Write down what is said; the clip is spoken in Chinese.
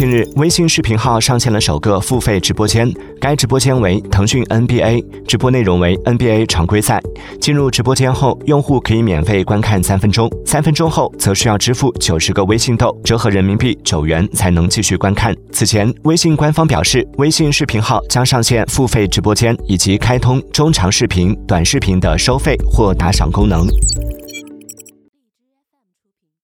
近日微信视频号上线了首个付费直播间该直播间为腾讯 nba 直播内容为 nba 常规赛。进入直播间后用户可以免费观看三分钟三分钟后则需要支付九十个微信豆折合人民币九元才能继续观看。此前微信官方表示微信视频号将上线付费直播间以及开通中长视频短视频的收费或打赏功能。